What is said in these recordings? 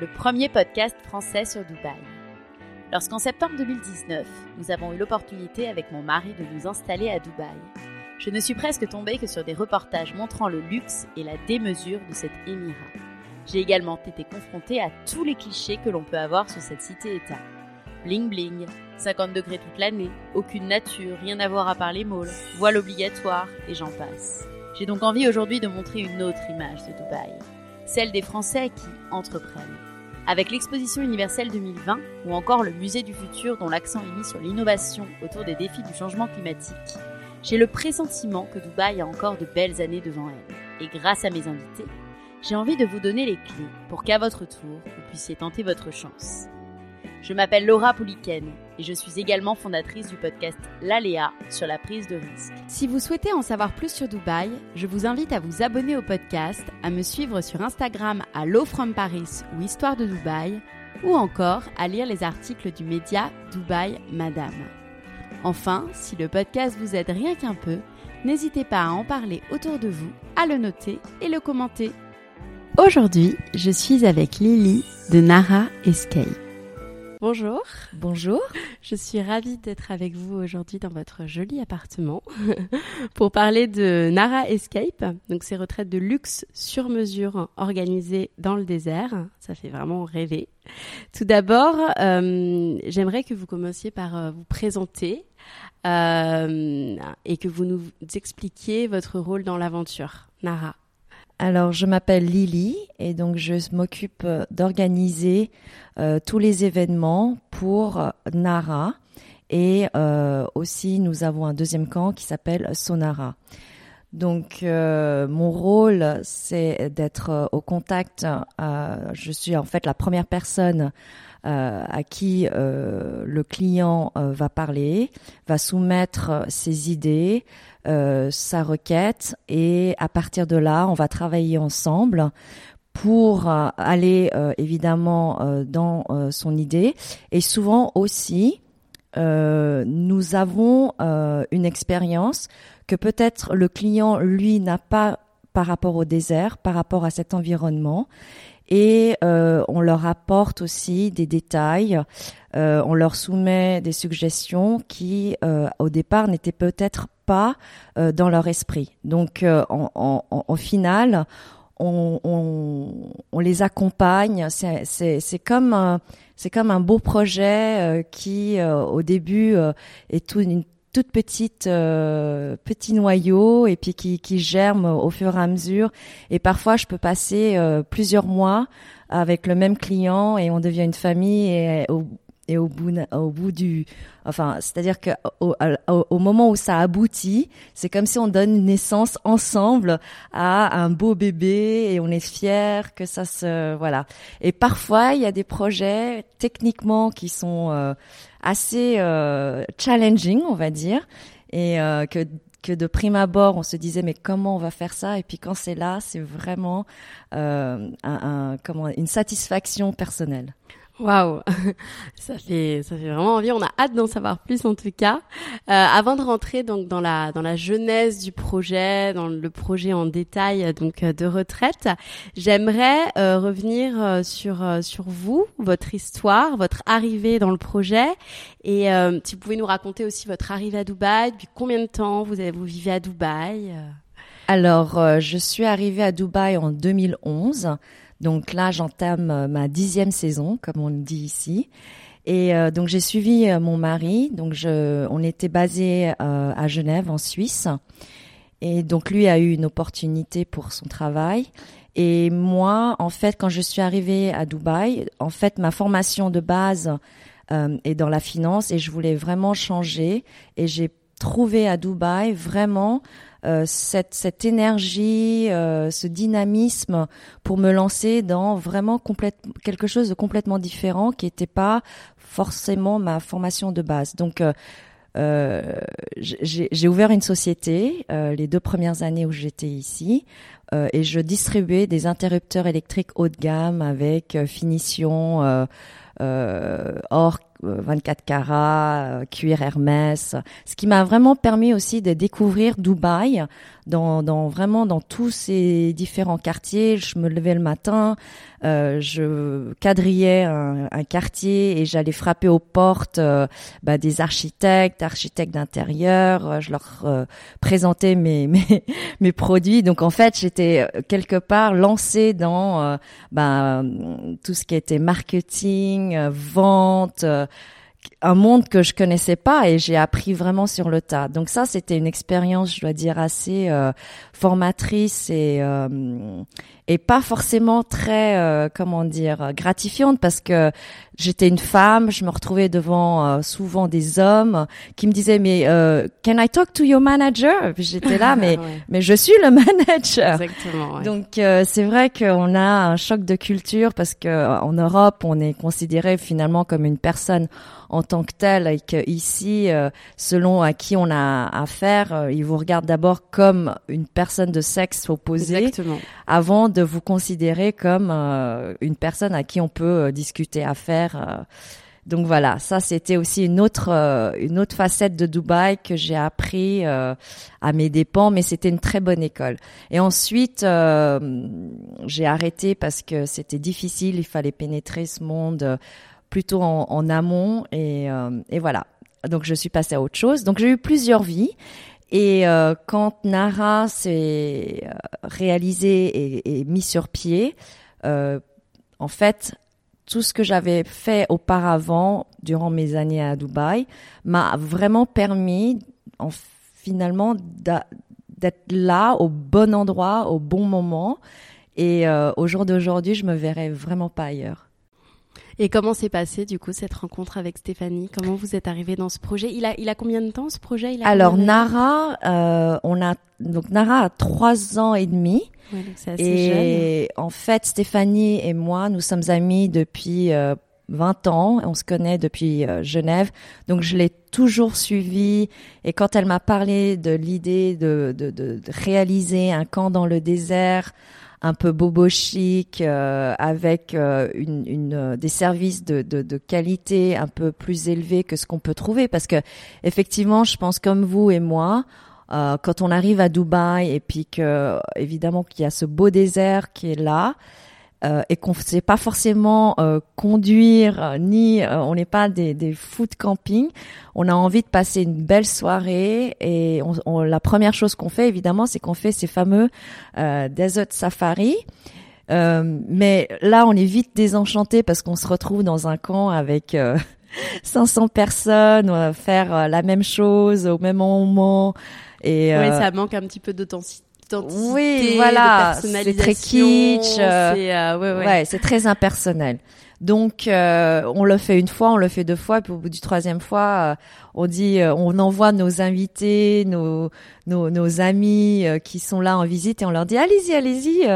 le premier podcast français sur Dubaï. Lorsqu'en septembre 2019, nous avons eu l'opportunité avec mon mari de nous installer à Dubaï, je ne suis presque tombée que sur des reportages montrant le luxe et la démesure de cet émirat. J'ai également été confrontée à tous les clichés que l'on peut avoir sur cette cité-État. Bling bling, 50 degrés toute l'année, aucune nature, rien à voir à part les malls, voile obligatoire et j'en passe. J'ai donc envie aujourd'hui de montrer une autre image de Dubaï, celle des Français qui entreprennent. Avec l'exposition universelle 2020 ou encore le musée du futur dont l'accent est mis sur l'innovation autour des défis du changement climatique, j'ai le pressentiment que Dubaï a encore de belles années devant elle. Et grâce à mes invités, j'ai envie de vous donner les clés pour qu'à votre tour, vous puissiez tenter votre chance. Je m'appelle Laura Pouliken et je suis également fondatrice du podcast L'Aléa sur la prise de risque. Si vous souhaitez en savoir plus sur Dubaï, je vous invite à vous abonner au podcast, à me suivre sur Instagram à Low From Paris ou Histoire de Dubaï, ou encore à lire les articles du média Dubaï Madame. Enfin, si le podcast vous aide rien qu'un peu, n'hésitez pas à en parler autour de vous, à le noter et le commenter. Aujourd'hui, je suis avec Lily de Nara Escape. Bonjour. Bonjour. Je suis ravie d'être avec vous aujourd'hui dans votre joli appartement pour parler de Nara Escape, donc ces retraites de luxe sur mesure organisées dans le désert. Ça fait vraiment rêver. Tout d'abord, euh, j'aimerais que vous commenciez par euh, vous présenter euh, et que vous nous expliquiez votre rôle dans l'aventure. Nara. Alors, je m'appelle Lily et donc je m'occupe d'organiser euh, tous les événements pour euh, Nara. Et euh, aussi, nous avons un deuxième camp qui s'appelle Sonara. Donc, euh, mon rôle, c'est d'être au contact. je suis en fait la première personne à qui le client va parler, va soumettre ses idées, euh, sa requête et à partir de là, on va travailler ensemble pour euh, aller euh, évidemment dans son idée. Et souvent aussi nous avons une expérience que peut-être le client lui n'a pas par rapport au désert, par rapport à cet environnement et on leur apporte aussi des détails, on leur soumet des suggestions qui au départ n'étaient peut-être pas euh, dans leur esprit. Donc, euh, en, en, final, on, on, on, les accompagne. C'est comme c'est comme un beau projet euh, qui, au début, est tout, une toute petite petit noyau et puis qui, qui germe au fur et à mesure. Et parfois, je peux passer plusieurs mois avec le même client et on devient une famille et au, et au bout, au bout du, enfin, c'est-à-dire que au, au, moment où ça aboutit, c'est comme si on donne naissance ensemble à un beau bébé et on est fier que ça se, voilà. Et parfois, il y a des projets techniquement qui sont euh, assez euh, challenging, on va dire, et euh, que que de prime abord on se disait mais comment on va faire ça? Et puis quand c'est là c'est vraiment euh, un, un, comment une satisfaction personnelle. Waouh, ça fait ça fait vraiment envie. On a hâte d'en savoir plus en tout cas. Euh, avant de rentrer donc dans la dans la genèse du projet, dans le projet en détail donc euh, de retraite, j'aimerais euh, revenir euh, sur euh, sur vous, votre histoire, votre arrivée dans le projet, et si vous pouvez nous raconter aussi votre arrivée à Dubaï, depuis combien de temps vous avez vous vivez à Dubaï. Alors, je suis arrivée à Dubaï en 2011. Donc là, j'entame ma dixième saison, comme on le dit ici. Et donc j'ai suivi mon mari. Donc on était basé à Genève, en Suisse. Et donc lui a eu une opportunité pour son travail. Et moi, en fait, quand je suis arrivée à Dubaï, en fait, ma formation de base euh, est dans la finance et je voulais vraiment changer. Et j'ai trouvé à Dubaï vraiment euh, cette, cette énergie, euh, ce dynamisme pour me lancer dans vraiment complète, quelque chose de complètement différent qui n'était pas forcément ma formation de base. Donc euh, euh j'ai ouvert une société euh, les deux premières années où j'étais ici euh, et je distribuais des interrupteurs électriques haut de gamme avec euh, finition euh, or 24 carats, cuir Hermès, ce qui m'a vraiment permis aussi de découvrir Dubaï dans, dans vraiment dans tous ces différents quartiers. Je me levais le matin, euh, je quadrillais un, un quartier et j'allais frapper aux portes euh, bah, des architectes, architectes d'intérieur. Euh, je leur euh, présentais mes, mes, mes produits. Donc en fait, j'étais quelque part lancée dans bah, tout ce qui était marketing, vente un monde que je connaissais pas et j'ai appris vraiment sur le tas. Donc ça, c'était une expérience, je dois dire, assez euh, formatrice et euh, et pas forcément très, euh, comment dire, gratifiante parce que j'étais une femme, je me retrouvais devant euh, souvent des hommes qui me disaient mais euh, can I talk to your manager? J'étais là mais mais je suis le manager. Exactement. Ouais. Donc c'est vrai qu'on a un choc de culture parce que en Europe on est considéré finalement comme une personne en tant que telle et que ici selon à qui on a affaire, ils vous regardent d'abord comme une personne de sexe opposé Exactement. avant de vous considérer comme euh, une personne à qui on peut euh, discuter affaires. Euh. Donc voilà, ça c'était aussi une autre une autre facette de Dubaï que j'ai appris à mes dépens, mais c'était une très bonne école. Et ensuite, j'ai arrêté parce que c'était difficile, il fallait pénétrer ce monde plutôt en, amont et, et voilà. Donc je suis passée à autre chose. Donc j'ai eu plusieurs vies et euh, quand Nara s'est euh, réalisé et, et, mis sur pied, euh, en fait, tout ce que j'avais fait auparavant durant mes années à Dubaï m'a vraiment permis, en, finalement, d'être là au bon endroit, au bon moment. Et euh, au jour d'aujourd'hui, je me verrais vraiment pas ailleurs. Et comment s'est passé du coup cette rencontre avec Stéphanie? Comment vous êtes arrivé dans ce projet? Il a il a combien de temps ce projet? Il a Alors Nara, euh, on a donc Nara a trois ans et demi. Ouais, donc assez et jeune. en fait, Stéphanie et moi, nous sommes amis depuis euh, 20 ans. On se connaît depuis euh, Genève. Donc je l'ai toujours suivi. Et quand elle m'a parlé de l'idée de, de, de, de réaliser un camp dans le désert, un peu bobo chic, euh, avec euh, une, une, euh, des services de, de, de, qualité un peu plus élevés que ce qu'on peut trouver. Parce que effectivement, je pense comme vous et moi, euh, quand on arrive à Dubaï et puis que évidemment qu'il y a ce beau désert qui est là. Euh, et qu'on ne sait pas forcément euh, conduire, ni on n'est pas des, des foot camping. On a envie de passer une belle soirée et on, on, la première chose qu'on fait évidemment, c'est qu'on fait ces fameux euh, desert safari. Euh, mais là, on est vite désenchanté parce qu'on se retrouve dans un camp avec 500 personnes, faire la même chose au même moment. Et ouais, ça manque un petit peu d'authenticité oui, voilà, c'est très kitsch. Euh, ouais, ouais. ouais c'est très impersonnel. Donc, euh, on le fait une fois, on le fait deux fois, puis au bout du troisième fois, euh, on dit, euh, on envoie nos invités, nos, nos, nos amis euh, qui sont là en visite, et on leur dit, allez-y, allez-y,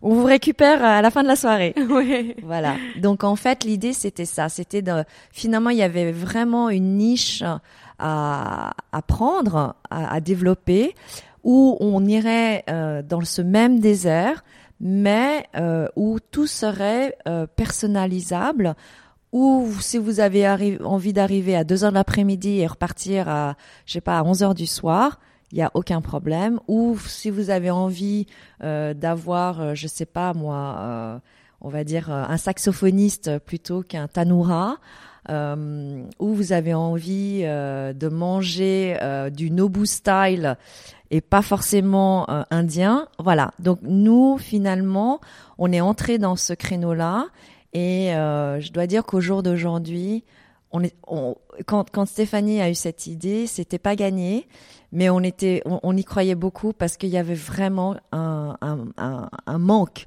on vous récupère à la fin de la soirée. Ouais. Voilà. Donc, en fait, l'idée c'était ça, c'était de, finalement, il y avait vraiment une niche à, à prendre, à, à développer où on irait euh, dans ce même désert, mais euh, où tout serait euh, personnalisable. Ou si vous avez envie d'arriver à 2 heures de l'après-midi et repartir à, je sais pas, à 11 heures du soir, il y a aucun problème. Ou si vous avez envie euh, d'avoir, je sais pas moi, on va dire un saxophoniste plutôt qu'un tanoura, euh, où vous avez envie euh, de manger euh, du Nobu style et pas forcément euh, indien. Voilà. Donc nous, finalement, on est entré dans ce créneau-là et euh, je dois dire qu'au jour d'aujourd'hui, on est, quand, quand Stéphanie a eu cette idée, c'était pas gagné, mais on était, on, y croyait beaucoup parce qu'il y avait vraiment un, un, un manque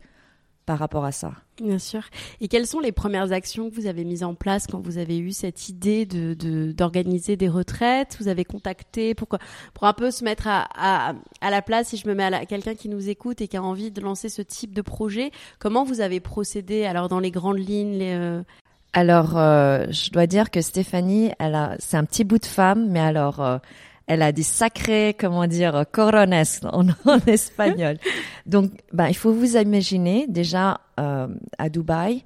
par rapport à ça. Bien sûr. Et quelles sont les premières actions que vous avez mises en place quand vous avez eu cette idée de d'organiser des retraites? Vous avez contacté pour pour un peu se mettre à, à, à la place si je me mets à quelqu'un qui nous écoute et qui a envie de lancer ce type de projet. Comment vous avez procédé alors dans les grandes lignes les, euh, Alors, euh, je dois dire que Stéphanie, elle a, c'est un petit bout de femme, mais alors, euh, elle a des sacrés, comment dire, corones en, espagnol. Donc, ben, il faut vous imaginer déjà euh, à Dubaï.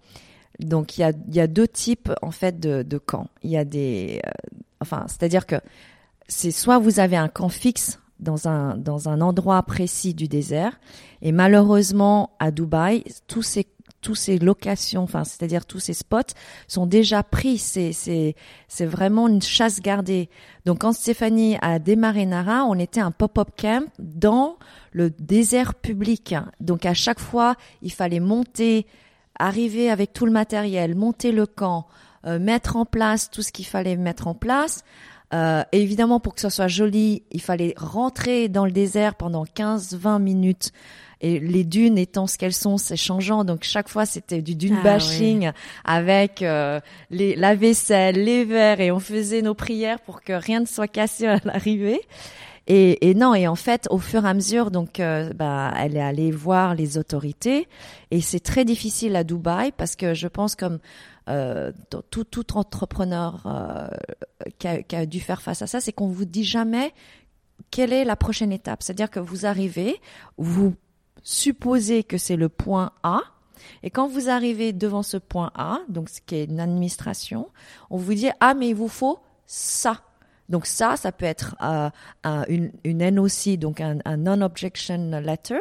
Donc, il y a, y a deux types en fait de, de camps. Il y a des, euh, enfin, c'est-à-dire que c'est soit vous avez un camp fixe dans un dans un endroit précis du désert, et malheureusement à Dubaï, tous ces tous ces locations, enfin, c'est-à-dire tous ces spots sont déjà pris. C'est, c'est, c'est vraiment une chasse gardée. Donc, quand Stéphanie a démarré Nara, on était un pop-up camp dans le désert public. Donc, à chaque fois, il fallait monter, arriver avec tout le matériel, monter le camp, euh, mettre en place tout ce qu'il fallait mettre en place. Euh, évidemment, pour que ce soit joli, il fallait rentrer dans le désert pendant 15-20 minutes et les dunes étant ce qu'elles sont, c'est changeant. Donc chaque fois, c'était du dune ah bashing avec euh, les, la vaisselle, les verres, et on faisait nos prières pour que rien ne soit cassé à l'arrivée. Et, et, non, et en fait, au fur et à mesure, donc, euh, bah, elle est allée voir les autorités, et c'est très difficile à Dubaï parce que je pense comme euh, tout, tout entrepreneur euh, qui, a, qui, a, dû faire face à ça, c'est qu'on vous dit jamais quelle est la prochaine étape. C'est-à-dire que vous arrivez, vous supposez que c'est le point A. Et quand vous arrivez devant ce point A, donc ce qui est une administration, on vous dit ah mais il vous faut ça. Donc ça, ça peut être euh, un, une, une NOC, donc un, un non-objection letter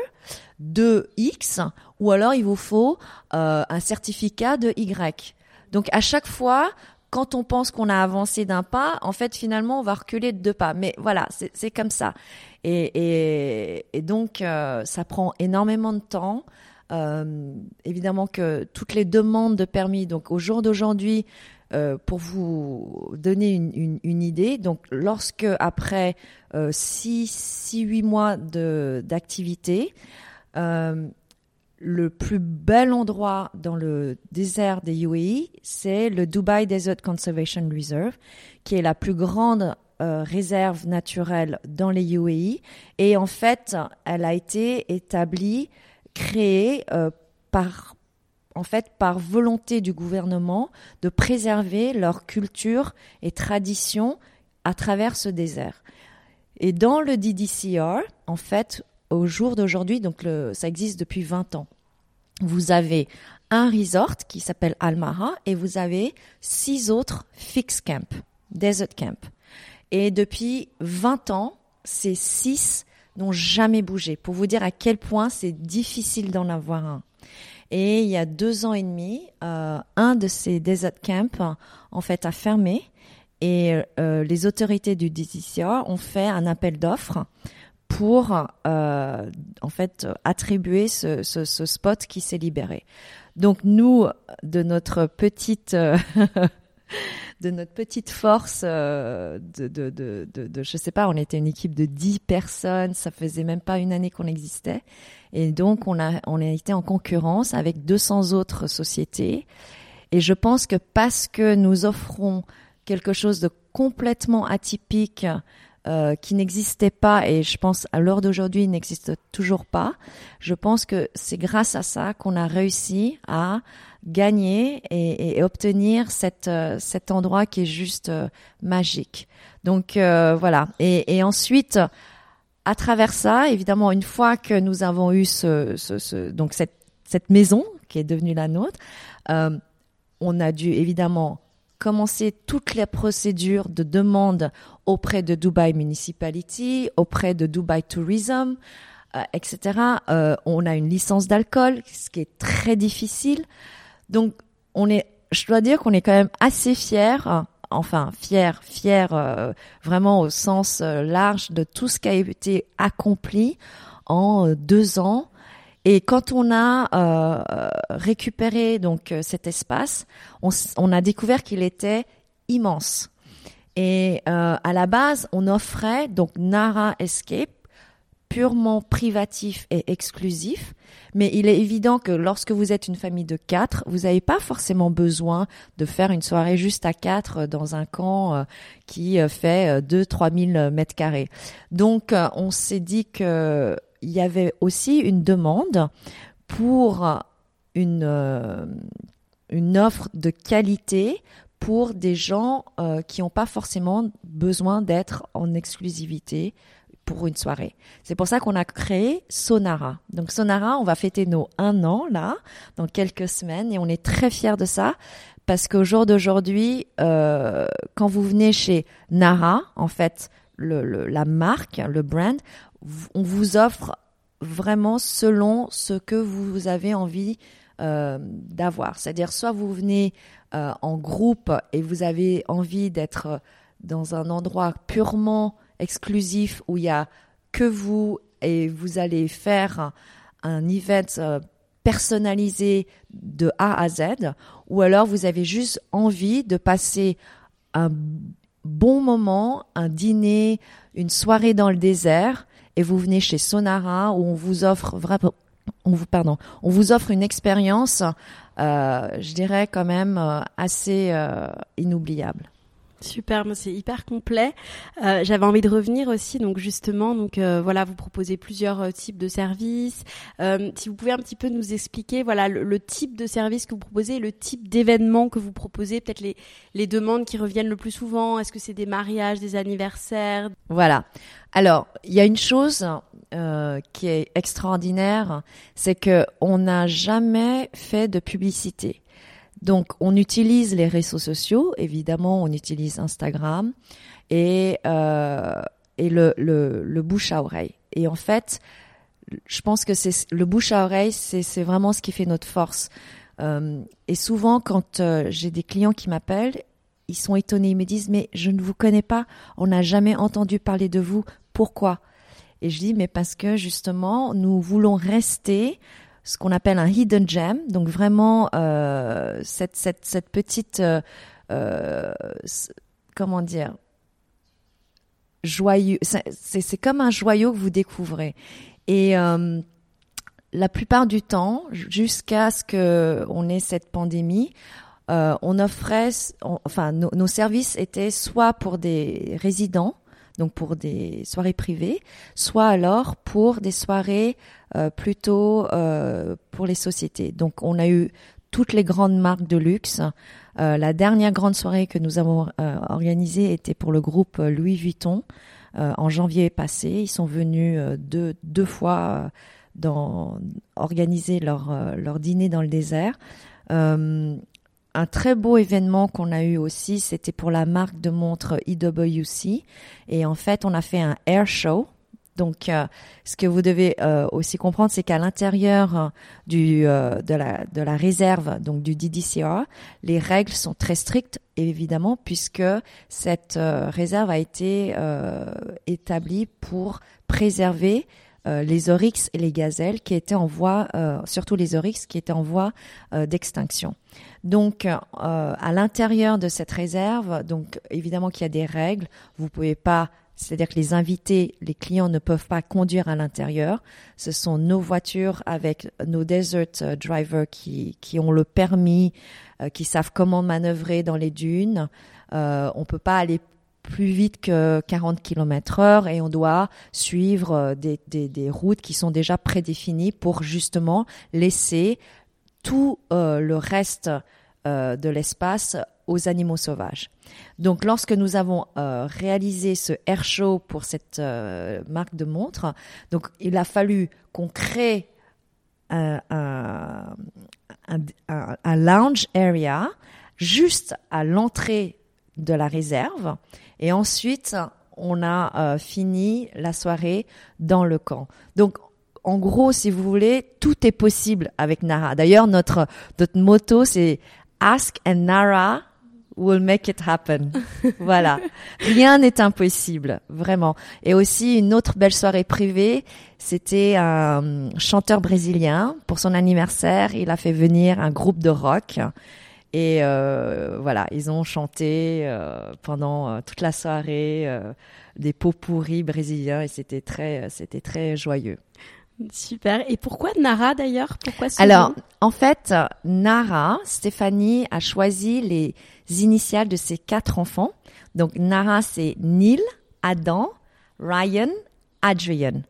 de X, ou alors il vous faut euh, un certificat de Y. Donc à chaque fois, quand on pense qu'on a avancé d'un pas, en fait, finalement, on va reculer de deux pas. Mais voilà, c'est comme ça. Et, donc, euh, ça prend énormément de temps. Euh, évidemment que toutes les demandes de permis, donc au jour d'aujourd'hui, euh, pour vous donner une, idée, donc lorsque après 6 six, huit mois d'activité, le plus bel endroit dans le désert des UAE, c'est le Dubai Desert Conservation Reserve, qui est la plus grande euh, réserve naturelle dans les UAE. Et en fait, elle a été établie, créée euh, par en fait par volonté du gouvernement de préserver leur culture et tradition à travers ce désert. Et dans le DDCR, en fait, au jour d'aujourd'hui, donc ça existe depuis 20 ans. Vous avez un resort qui s'appelle Almara et vous avez six autres fixed camp, desert camp. Et depuis 20 ans, ces six n'ont jamais bougé. Pour vous dire à quel point c'est difficile d'en avoir un. Et il y a deux ans et demi, euh, un de ces desert camps, en fait, a fermé. Et euh, les autorités du DCCA ont fait un appel d'offres pour euh, en fait attribuer ce, ce, ce spot qui s'est libéré. Donc nous, de notre petite euh, de notre petite force euh, de, de, de, de, je sais pas, on était une équipe de 10 personnes, ça faisait même pas une année qu'on existait. Et donc, on a, on a été en concurrence avec 200 autres sociétés. Et je pense que parce que nous offrons quelque chose de complètement atypique, euh, qui n'existait pas et je pense à l'heure d'aujourd'hui n'existe toujours pas. Je pense que c'est grâce à ça qu'on a réussi à gagner et, et obtenir cette, euh, cet endroit qui est juste euh, magique. Donc voilà. Et, et, ensuite, à travers ça, évidemment, une fois que nous avons eu ce, ce, ce donc cette, cette maison qui est devenue la nôtre, on a dû évidemment commencer toutes les procédures de demande auprès de Dubai Municipality, auprès de Dubai Tourism, euh, etc. Euh, on a une licence d'alcool, ce qui est très difficile. Donc, on est, je dois dire qu'on est quand même assez fiers enfin fier, fier euh, vraiment au sens euh, large de tout ce qui a été accompli en euh, deux ans. Et quand on a euh, récupéré donc cet espace, on, on a découvert qu'il était immense. Et euh, à la base, on offrait donc Nara Escape purement privatif et exclusif. Mais il est évident que lorsque vous êtes une famille de quatre, vous n'avez pas forcément besoin de faire une soirée juste à quatre dans un camp euh, qui euh, fait 2-3 000 mètres carrés. Donc, euh, on s'est dit que il y avait aussi une demande pour une, euh, une offre de qualité pour des gens euh, qui n'ont pas forcément besoin d'être en exclusivité pour une soirée. C'est pour ça qu'on a créé Sonara. Donc Sonara, on va fêter nos un an là, dans quelques semaines, et on est très fiers de ça parce qu'au jour d'aujourd'hui, euh, quand vous venez chez Nara, en fait, la marque, le brand, on vous offre vraiment selon ce que vous avez envie euh, d'avoir. C'est-à-dire, soit vous venez euh, en groupe et vous avez envie d'être dans un endroit purement exclusif où il y a que vous et vous allez faire un event euh, personnalisé de A à Z, ou alors vous avez juste envie de passer un bon moment, un dîner, une soirée dans le désert, et vous venez chez Sonara où on vous offre vraiment, on vous pardon, on vous offre une expérience, euh, je dirais quand même euh, assez euh, inoubliable. Super, c'est hyper complet. Euh, J'avais envie de revenir aussi, donc justement, donc euh, voilà, vous proposez plusieurs euh, types de services. Si vous pouvez un petit peu nous expliquer, voilà, le, type de service que vous proposez, le type d'événement que vous proposez, peut-être les les demandes qui reviennent le plus souvent. Est-ce que c'est des mariages, des anniversaires? Voilà. Alors, il y a une chose qui est extraordinaire, c'est que on n'a jamais fait de publicité. Donc, on utilise les réseaux sociaux, évidemment, on utilise Instagram et euh, et le, le le bouche à oreille. Et en fait, je pense que c'est le bouche à oreille, c'est vraiment ce qui fait notre force. Euh, et souvent, quand euh, j'ai des clients qui m'appellent, ils sont étonnés, ils me disent mais je ne vous connais pas, on n'a jamais entendu parler de vous, pourquoi? Et je dis mais parce que justement nous voulons rester ce qu'on appelle un hidden gem, donc vraiment euh, cette, cette, cette petite euh, euh, comment dire joyeux, c'est comme un joyau que vous découvrez. Et euh, la plupart du temps, jusqu'à ce que on ait cette pandémie, euh, on offrait, enfin, nos services étaient soit pour des résidents, donc pour des soirées privées, soit alors pour des soirées euh, plutôt euh, pour les sociétés. Donc, on a eu toutes les grandes marques de luxe. Euh, la dernière grande soirée que nous avons organisée était pour le groupe Louis Vuitton en janvier passé. Ils sont venus deux, deux fois dans, organiser leur, leur dîner dans le désert. Un très beau événement qu'on a eu aussi, c'était pour la marque de montre IWC. Et en fait, on a fait un air show. Donc, euh, ce que vous devez euh, aussi comprendre, c'est qu'à l'intérieur euh, de la de la réserve, donc du DDCR, les règles sont très strictes, évidemment, puisque cette réserve a été établie pour préserver les oryx et les gazelles qui étaient en voie, surtout les oryx qui étaient en voie d'extinction. Donc, euh, à l'intérieur de cette réserve, donc évidemment qu'il y a des règles. Vous pouvez pas, c'est-à-dire que les invités, les clients ne peuvent pas conduire à l'intérieur. Ce sont nos voitures avec nos desert euh, drivers qui qui ont le permis, euh, qui savent comment manœuvrer dans les dunes. Euh, on peut pas aller plus vite que 40 km heure et on doit suivre euh, des, des, des routes qui sont déjà prédéfinies pour justement laisser tout euh, le reste euh, de l'espace aux animaux sauvages. Donc lorsque nous avons euh, réalisé ce air show pour cette marque de montre, donc il a fallu qu'on crée un, un, un, un- un lounge area juste à l'entrée de la réserve et ensuite on a fini la soirée dans le camp. En gros, si vous voulez, tout est possible avec Nara. D'ailleurs, notre notre motto c'est Ask and Nara we'll make it happen. voilà. Rien n'est impossible, vraiment. Et aussi une autre belle soirée privée, c'était un chanteur brésilien. Pour son anniversaire, il a fait venir un groupe de rock. Et euh, voilà, ils ont chanté euh, pendant euh, toute la soirée euh, des pots pourris brésiliens et c'était très, c'était très joyeux. Super. Et pourquoi Nara d'ailleurs? Pourquoi ce Alors, nom? en fait, Nara, Stéphanie a choisi les initiales de ses quatre enfants. Donc, Nara, c'est Neil, Adam, Ryan, Adrian.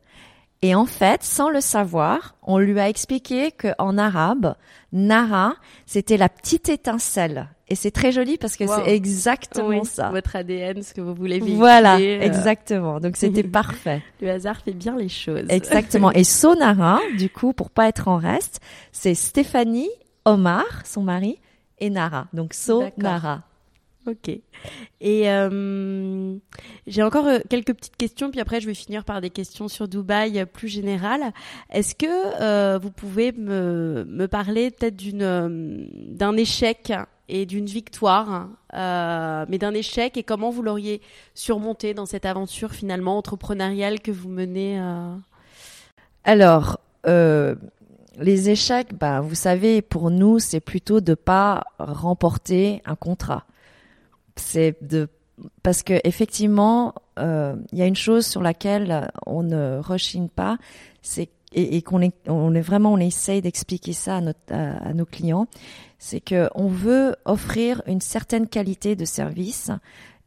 Et en fait, sans le savoir, on lui a expliqué que en arabe, Nara, c'était la petite étincelle. Et c'est très joli parce que Wow. c'est exactement Oui, ça. Votre ADN, ce que vous voulez véhiculer. Voilà, euh, exactement. Donc c'était parfait. Le hasard fait bien les choses. Exactement. Et Sonara, du coup, pour pas être en reste, c'est Stéphanie, Omar, son mari, et Nara. Donc Sonara. Ok. Et euh, j'ai encore euh, quelques petites questions, puis après je vais finir par des questions sur Dubaï plus générales. Est-ce que euh, vous pouvez me, me parler peut-être d'une d'un échec et d'une victoire, euh, mais d'un échec et comment vous l'auriez surmonté dans cette aventure finalement entrepreneuriale que vous menez euh... Alors, euh, les échecs, ben, vous savez, pour nous, c'est plutôt de pas remporter un contrat. C'est de parce que effectivement, il y a une chose sur laquelle on ne rechigne pas, c'est et, qu'on est, vraiment, on essaye d'expliquer ça à, nos clients, c'est que on veut offrir une certaine qualité de service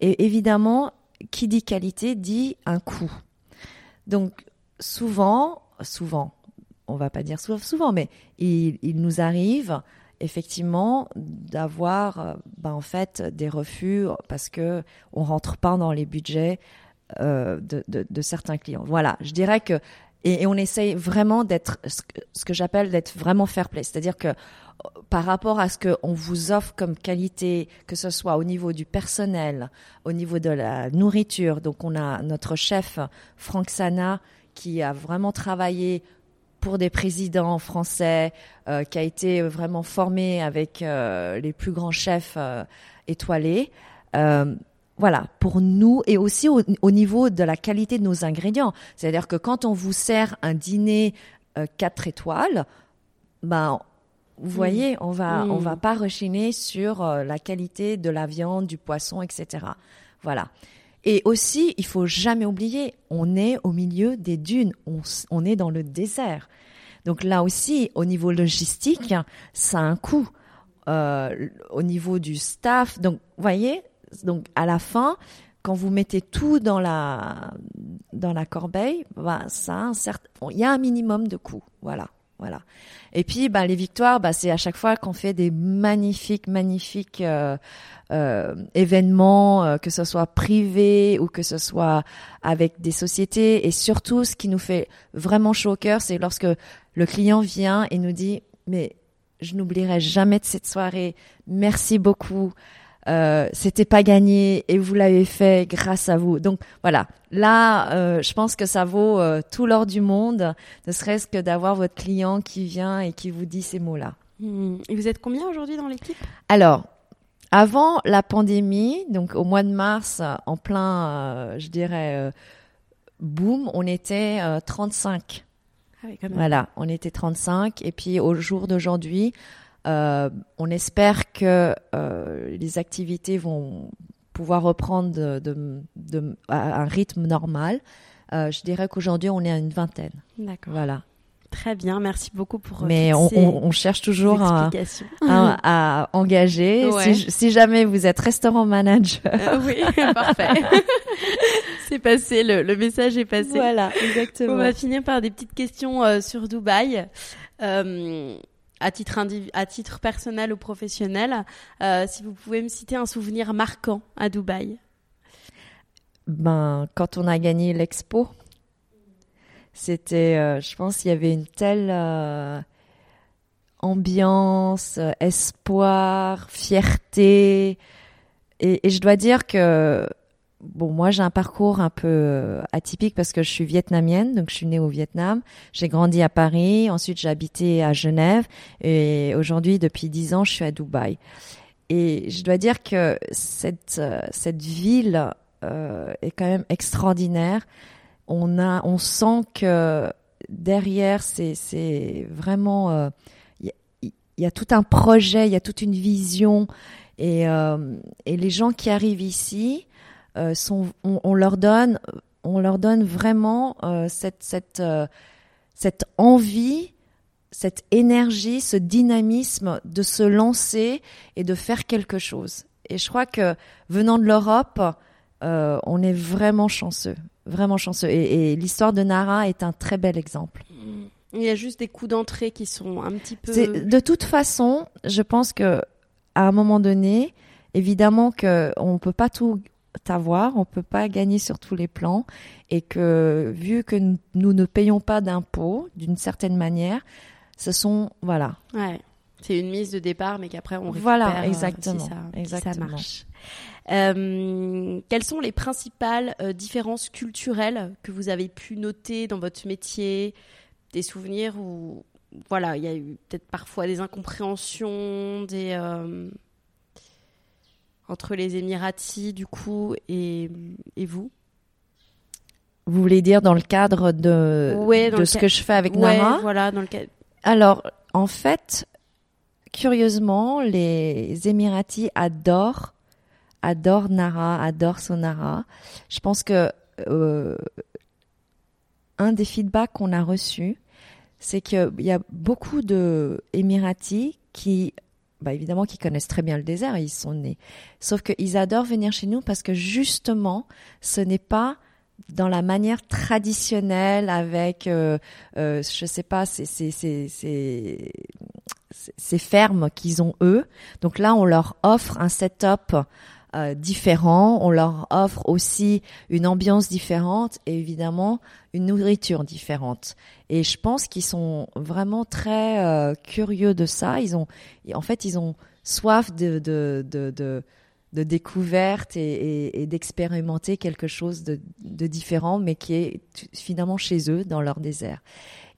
et évidemment, qui dit qualité dit un coût. Donc souvent, souvent, on va pas dire souvent, mais il, nous arrive effectivement d'avoir ben, en fait des refus parce que on rentre pas dans les budgets euh, de certains clients. Voilà, je dirais que et, on essaye vraiment d'être ce que, j'appelle d'être vraiment fair play, c'est-à-dire que euh, par rapport à ce qu'on vous offre comme qualité, que ce soit au niveau du personnel, au niveau de la nourriture. Donc on a notre chef Franck Sana qui a vraiment travaillé pour des présidents français, euh, qui a été vraiment formé avec euh, les plus grands chefs étoilés. Voilà, pour nous et aussi au, au, niveau de la qualité de nos ingrédients. C'est-à-dire que quand on vous sert un dîner euh, 4 étoiles, ben vous voyez, on va on va pas rechiner sur euh, la qualité de la viande, du poisson, etc. Voilà. Et aussi, il faut jamais oublier, on est au milieu des dunes, on, on est dans le désert. Donc là aussi, au niveau logistique, ça a un coût. Euh, au niveau du staff, donc vous voyez, donc à la fin, quand vous mettez tout dans la corbeille, bah, ça il y a un minimum de coût, voilà, voilà. Et puis, bah, les victoires, bah, c'est à chaque fois qu'on fait des magnifiques, magnifiques euh, euh, événements, euh, que ce soit privé ou que ce soit avec des sociétés. Et surtout, ce qui nous fait vraiment chaud au cœur, c'est lorsque le client vient et nous dit, mais je n'oublierai jamais de cette soirée. Merci beaucoup. Euh, c'était pas gagné et vous l'avez fait grâce à vous. Donc voilà, là, euh, je pense que ça vaut euh, tout l'or du monde, ne serait-ce que d'avoir votre client qui vient et qui vous dit ces mots-là. Hmm. Et vous êtes combien aujourd'hui dans l'équipe? Alors, avant la pandémie, donc au mois de mars, en plein, je dirais, boom, on était euh, 35. Ah oui, quand même. Voilà, on était 35. Et puis au jour d'aujourd'hui, euh, on espère que euh, les activités vont pouvoir reprendre de, de- de- à un rythme normal. Euh, je dirais qu'aujourd'hui, on est à une vingtaine. D'accord. Voilà. Très bien, merci beaucoup pour Mais on, ces on- on cherche toujours à, à- à engager. Ouais. Si, si jamais vous êtes restaurant manager. Euh, oui, parfait. C'est passé, le, le message est passé. Voilà, On exactement. va finir par des petites questions euh, sur Dubaï. Euh, à titre, à titre personnel ou professionnel, euh, si vous pouvez me citer un souvenir marquant à Dubaï. Ben, quand on a gagné l'expo, c'était, euh, je pense, qu'il y avait une telle euh, ambiance, espoir, fierté. Et je dois dire que, bon, moi, j'ai un parcours un peu euh, atypique parce que je suis vietnamienne, donc je suis née au Vietnam. J'ai grandi à Paris, ensuite j'ai habité à Genève et aujourd'hui, depuis dix ans, je suis à Dubaï. et je dois dire que cette, euh, cette ville euh, est quand même extraordinaire. On, a, on sent que derrière, c'est vraiment... Il y, y, a tout un projet, il y a toute une vision. Et, et les gens qui arrivent ici, sont, on, on, leur donne, on leur donne vraiment cette, cette, cette envie cette énergie, ce dynamisme de se lancer et de faire quelque chose. Et je crois que venant de l'Europe, euh, on est vraiment chanceux, vraiment chanceux. Et, l'histoire de Nara est un très bel exemple. Il y a juste des coups d'entrée qui sont un petit peu. De toute façon, je pense que à un moment donné, évidemment que on peut pas tout avoir, on peut pas gagner sur tous les plans, et que vu que nous ne payons pas d'impôts d'une certaine manière, ce sont voilà. Ouais. C'est une mise de départ, mais qu'après on récupère. Voilà, euh, exactement. Si ça, exactement. Si ça marche. Euh, quelles sont les principales euh, différences culturelles que vous avez pu noter dans votre métier? Des souvenirs où, voilà, il y a eu peut-être parfois des incompréhensions, des euh, entre les Émiratis du coup et, et vous? Vous voulez dire dans le cadre de, ouais, de ce que je fais avec ouais, Nara Voilà, dans le cadre alors, en fait, curieusement, les Émiratis adorent, adorent Nara, adorent Sonara. Je pense que euh, un des feedbacks qu'on a reçus, c'est qu'il y a beaucoup de Émiratis qui, bah évidemment, qui connaissent très bien le désert, ils sont nés. Sauf qu'ils adorent venir chez nous parce que justement, ce n'est pas dans la manière traditionnelle avec, euh, euh, je sais pas, ces fermes qu'ils ont eux. Donc là, on leur offre un setup euh, différent, on leur offre aussi une ambiance différente et évidemment une nourriture différente. Et je pense qu'ils sont vraiment très euh, curieux de ça. Ils ont, en fait, ils ont soif de, de, de, découverte et, d'expérimenter quelque chose de, de, différent, mais qui est finalement chez eux, dans leur désert.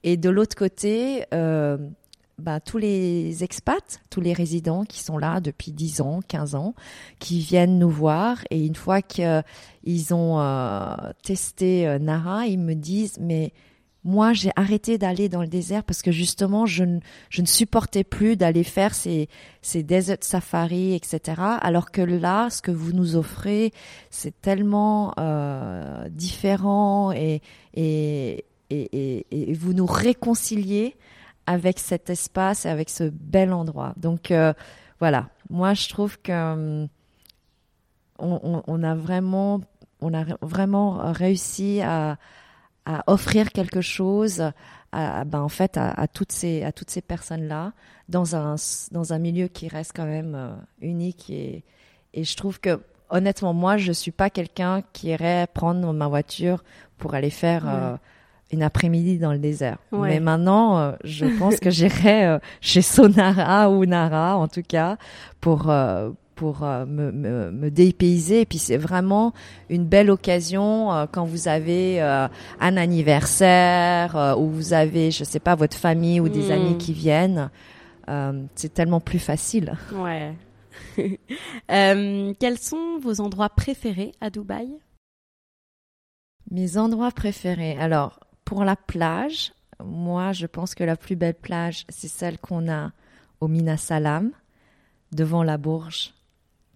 Et de l'autre côté, euh, bah, tous les expats, tous les résidents qui sont là depuis 10 ans, 15 ans, qui viennent nous voir, et une fois qu'ils ont euh, testé euh, Nara, ils me disent, mais moi, j'ai arrêté d'aller dans le désert parce que justement, je ne, je ne supportais plus d'aller faire ces, ces desert safaris, etc. Alors que là, ce que vous nous offrez, c'est tellement euh, différent et, et, et, et, vous nous réconciliez avec cet espace et avec ce bel endroit. Donc euh, voilà, moi je trouve que on, on, a vraiment, on a vraiment réussi à offrir quelque chose à, ben, en fait à, toutes ces personnes là dans un milieu qui reste quand même euh, unique et je trouve que honnêtement moi je suis pas quelqu'un qui irait prendre ma voiture pour aller faire euh, une après-midi dans le désert. Ouais. Mais maintenant, euh, je pense que j'irai chez Sonara ou Nara, en tout cas, pour pour euh, me, me, me, dépayser. Et puis c'est vraiment une belle occasion euh, quand vous avez euh, un anniversaire ou vous avez, je sais pas, votre famille ou des mmh. amis qui viennent. c'est tellement plus facile. Ouais. quels sont vos endroits préférés à Dubaï? Mes endroits préférés. Alors, pour la plage, moi, je pense que la plus belle plage, c'est celle qu'on a au Mina Salam, devant la Bourge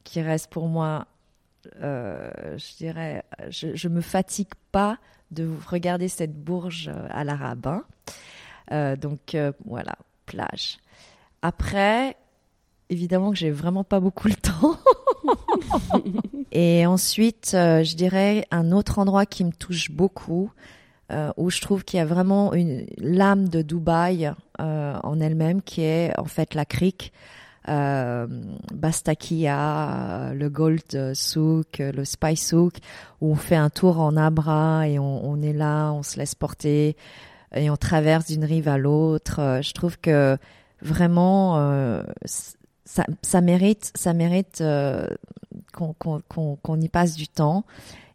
qui reste pour moi, euh, je dirais, je, je me fatigue pas de regarder cette bourge à la Rabin. Euh, donc euh, voilà, plage. Après, évidemment que j'ai vraiment pas beaucoup le temps. Et ensuite, euh, je dirais un autre endroit qui me touche beaucoup, euh, où je trouve qu'il y a vraiment une l'âme de Dubaï en elle-même, qui est en fait la crique euh, Bastakia, le Gold Souk, le Spice Souk, où on fait un tour en Abra et on, on, est là, on se laisse porter et on traverse d'une rive à l'autre. Je trouve que vraiment euh, ça, ça, mérite, ça mérite euh, qu'on qu qu y passe du temps.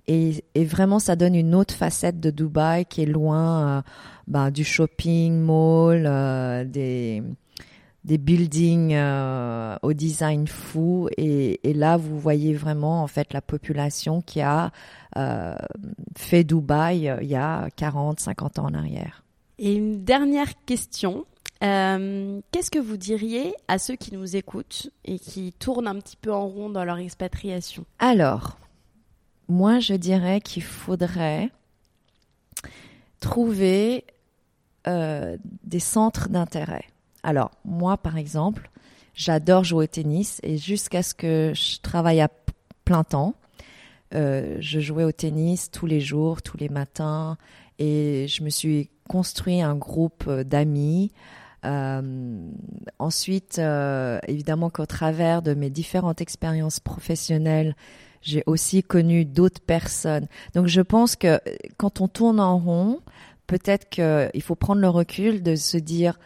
Et, et, vraiment, ça donne une autre facette de Dubaï qui est loin euh, ben, du shopping mall, euh, des des buildings euh, au design fou. Et, et, là vous voyez vraiment en fait la population qui a fait Dubaï il y a 40 50 ans en arrière. Et une dernière question. Euh, qu'est-ce que vous diriez à ceux qui nous écoutent et qui tournent un petit peu en rond dans leur expatriation? Alors, moi je dirais qu'il faudrait trouver euh, des centres d'intérêt. Alors, moi, par exemple, j'adore jouer au tennis et jusqu'à ce que je travaille à plein temps, euh, je jouais au tennis tous les jours, tous les matins et je me suis construit un groupe d'amis. Euh, ensuite, euh, évidemment qu'au travers de mes différentes expériences professionnelles, j'ai aussi connu d'autres personnes. Donc je pense que quand on tourne en rond, peut-être qu'il faut prendre le recul de se dire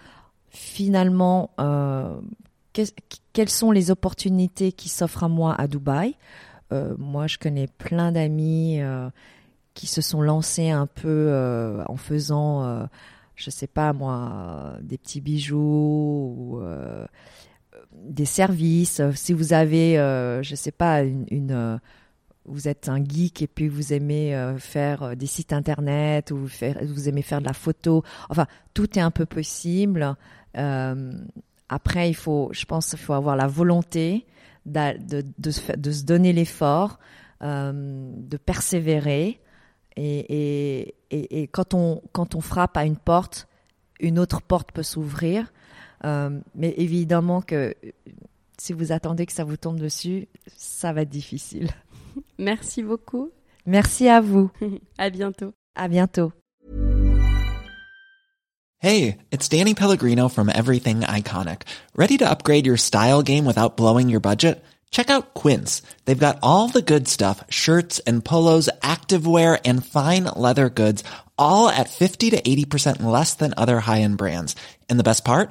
finalement euh, quelles sont les opportunités qui s'offrent à moi à Dubaï. Euh, moi, je connais plein d'amis euh, qui se sont lancés un peu euh, en faisant, euh, je sais pas moi, des petits bijoux ou euh, des services. Si vous avez, je sais pas, une, une vous êtes un geek et puis vous aimez euh, faire des sites internet ou vous, aimez faire de la photo. Enfin, tout est un peu possible. Euh, après, il faut, je pense, qu'il faut avoir la volonté de, de, se donner l'effort, euh, de persévérer. Et, et, et, et, quand, on, quand on frappe à une porte, une autre porte peut s'ouvrir. Euh, mais évidemment que si vous attendez que ça vous tombe dessus, ça va être difficile. Merci beaucoup. Merci à vous. à bientôt. À bientôt. Hey, it's Danny Pellegrino from Everything Iconic. Ready to upgrade your style game without blowing your budget? Check out Quince. They've got all the good stuff, shirts and polos, activewear and fine leather goods, all at 50 to 80% less than other high-end brands. And the best part?